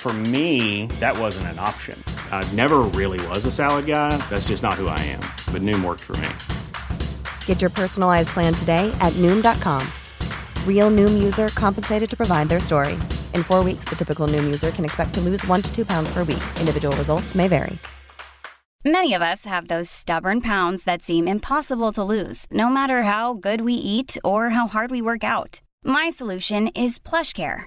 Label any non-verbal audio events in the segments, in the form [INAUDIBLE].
For me, that wasn't an option. I never really was a salad guy. That's just not who I am. But Noom worked for me. Get your personalized plan today at Noom.com. Real Noom user compensated to provide their story. In four weeks, the typical Noom user can expect to lose one to two pounds per week. Individual results may vary. Many of us have those stubborn pounds that seem impossible to lose, no matter how good we eat or how hard we work out. My solution is PlushCare.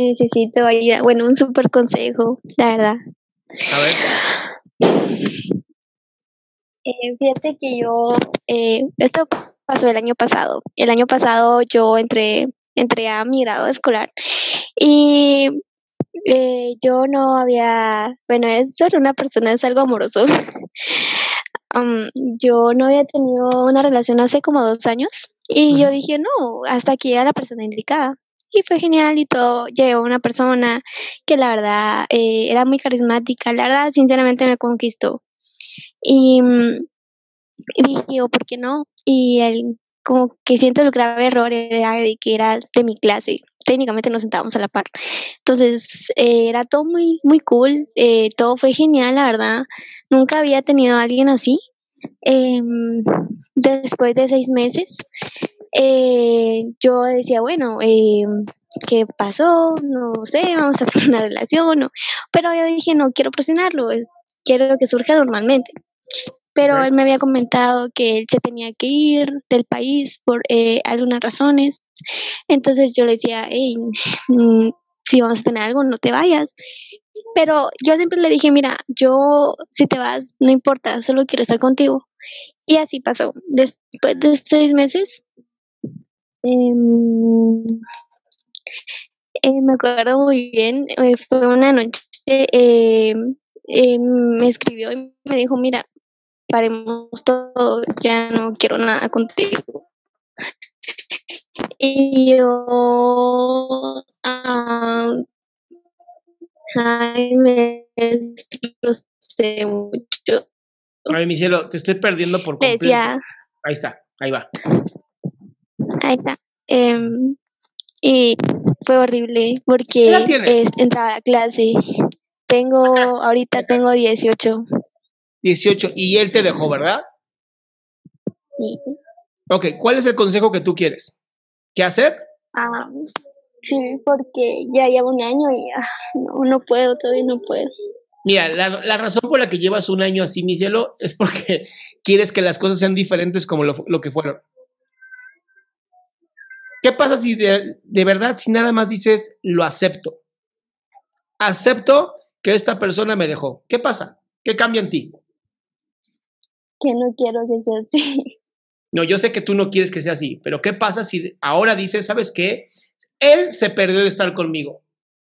necesito ayuda, bueno, un super consejo, la verdad. A ver. Eh, fíjate que yo, eh, esto pasó el año pasado. El año pasado yo entré, entré a mi grado escolar y eh, yo no había, bueno, es ser una persona, es algo amoroso. [LAUGHS] Um, yo no había tenido una relación hace como dos años y yo dije, no, hasta aquí era la persona indicada. Y fue genial y todo. Llegó una persona que la verdad eh, era muy carismática, la verdad, sinceramente me conquistó. Y, y dije, yo, ¿por qué no? Y él, como que siento el grave error era de que era de mi clase. Técnicamente nos sentábamos a la par. Entonces, eh, era todo muy, muy cool. eh, todo fue genial, la verdad. Nunca había tenido a alguien así. Em, después de seis meses, eh, yo decía, bueno, em, ¿qué pasó? No sé, vamos a [LAUGHS] hacer una relación. o- Pero yo dije, no quiero presionarlo, es- quiero que surja normalmente. Pero él me había comentado que él se tenía que ir del país por eh, algunas razones. Entonces yo le decía, hey, mm, si vamos a tener algo, no te vayas. Pero yo siempre le dije, mira, yo si te vas, no importa, solo quiero estar contigo. Y así pasó. Después de seis meses, eh, me acuerdo muy bien, eh, fue una noche, eh, eh, me escribió y me dijo, mira, paremos todo, ya no quiero nada contigo. Y yo, ah, ay, me frustré mucho. Ay, mi cielo, te estoy perdiendo por Le completo. decía, Ahí está, ahí va. Ahí está. em, y fue horrible ¿Qué porque es, entraba a clase. Tengo, ahorita tengo 18. 18. Y él te dejó, ¿verdad? Sí. Ok, ¿cuál es el consejo que tú quieres? ¿Qué hacer? Ah, sí, porque ya llevo un año y ah, no, no puedo, todavía no puedo. Mira, la, la razón por la que llevas un año así, mi cielo, es porque quieres que las cosas sean diferentes como lo, lo que fueron. ¿Qué pasa si de, de verdad, si nada más dices, lo acepto? Acepto que esta persona me dejó. ¿Qué pasa? ¿Qué cambia en ti? Que no quiero que sea así. No, yo sé que tú no quieres que sea así, pero ¿qué pasa si ahora dices, ¿sabes qué? Él se perdió de estar conmigo.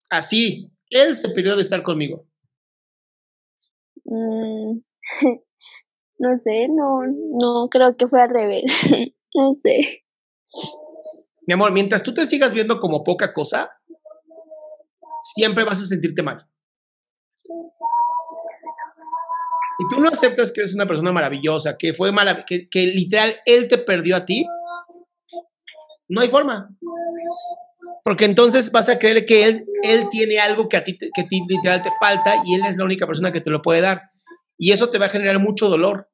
Así, él se perdió de estar conmigo. Mm, [LAUGHS] no sé, no, no creo que fue al revés. [LAUGHS] no sé. Mi amor, mientras tú te sigas viendo como poca cosa, siempre vas a sentirte mal. Si tú no aceptas que eres una persona maravillosa, que fue mala, que, que literal él te perdió a ti, no hay forma. Porque entonces vas a creer que él, él tiene algo que a ti, que a ti literal te falta y él es la única persona que te lo puede dar. Y eso te va a generar mucho dolor.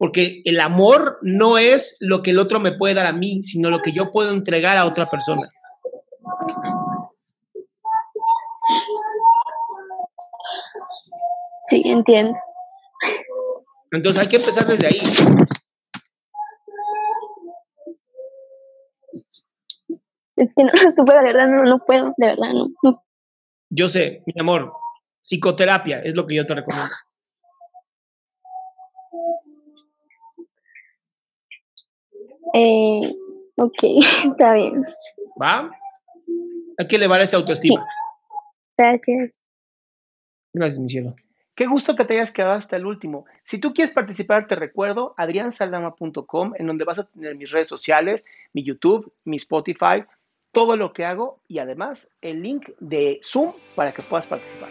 Porque el amor no es lo que el otro me puede dar a mí, sino lo que yo puedo entregar a otra persona. Sí, entiendo. Entonces hay que empezar desde ahí. Es que no lo supe, de verdad, no, no puedo, de verdad, no, no. Yo sé, mi amor, psicoterapia es lo que yo te recomiendo. Eh, ok, [LAUGHS] está bien. ¿Va? Hay que elevar esa autoestima. Gracias. Gracias, mi cielo. Qué gusto que te hayas quedado hasta el último. Si tú quieres participar, te recuerdo adriansaldama.com, en donde vas a tener mis redes sociales, mi YouTube, mi Spotify, todo lo que hago y además el link de Zoom para que puedas participar.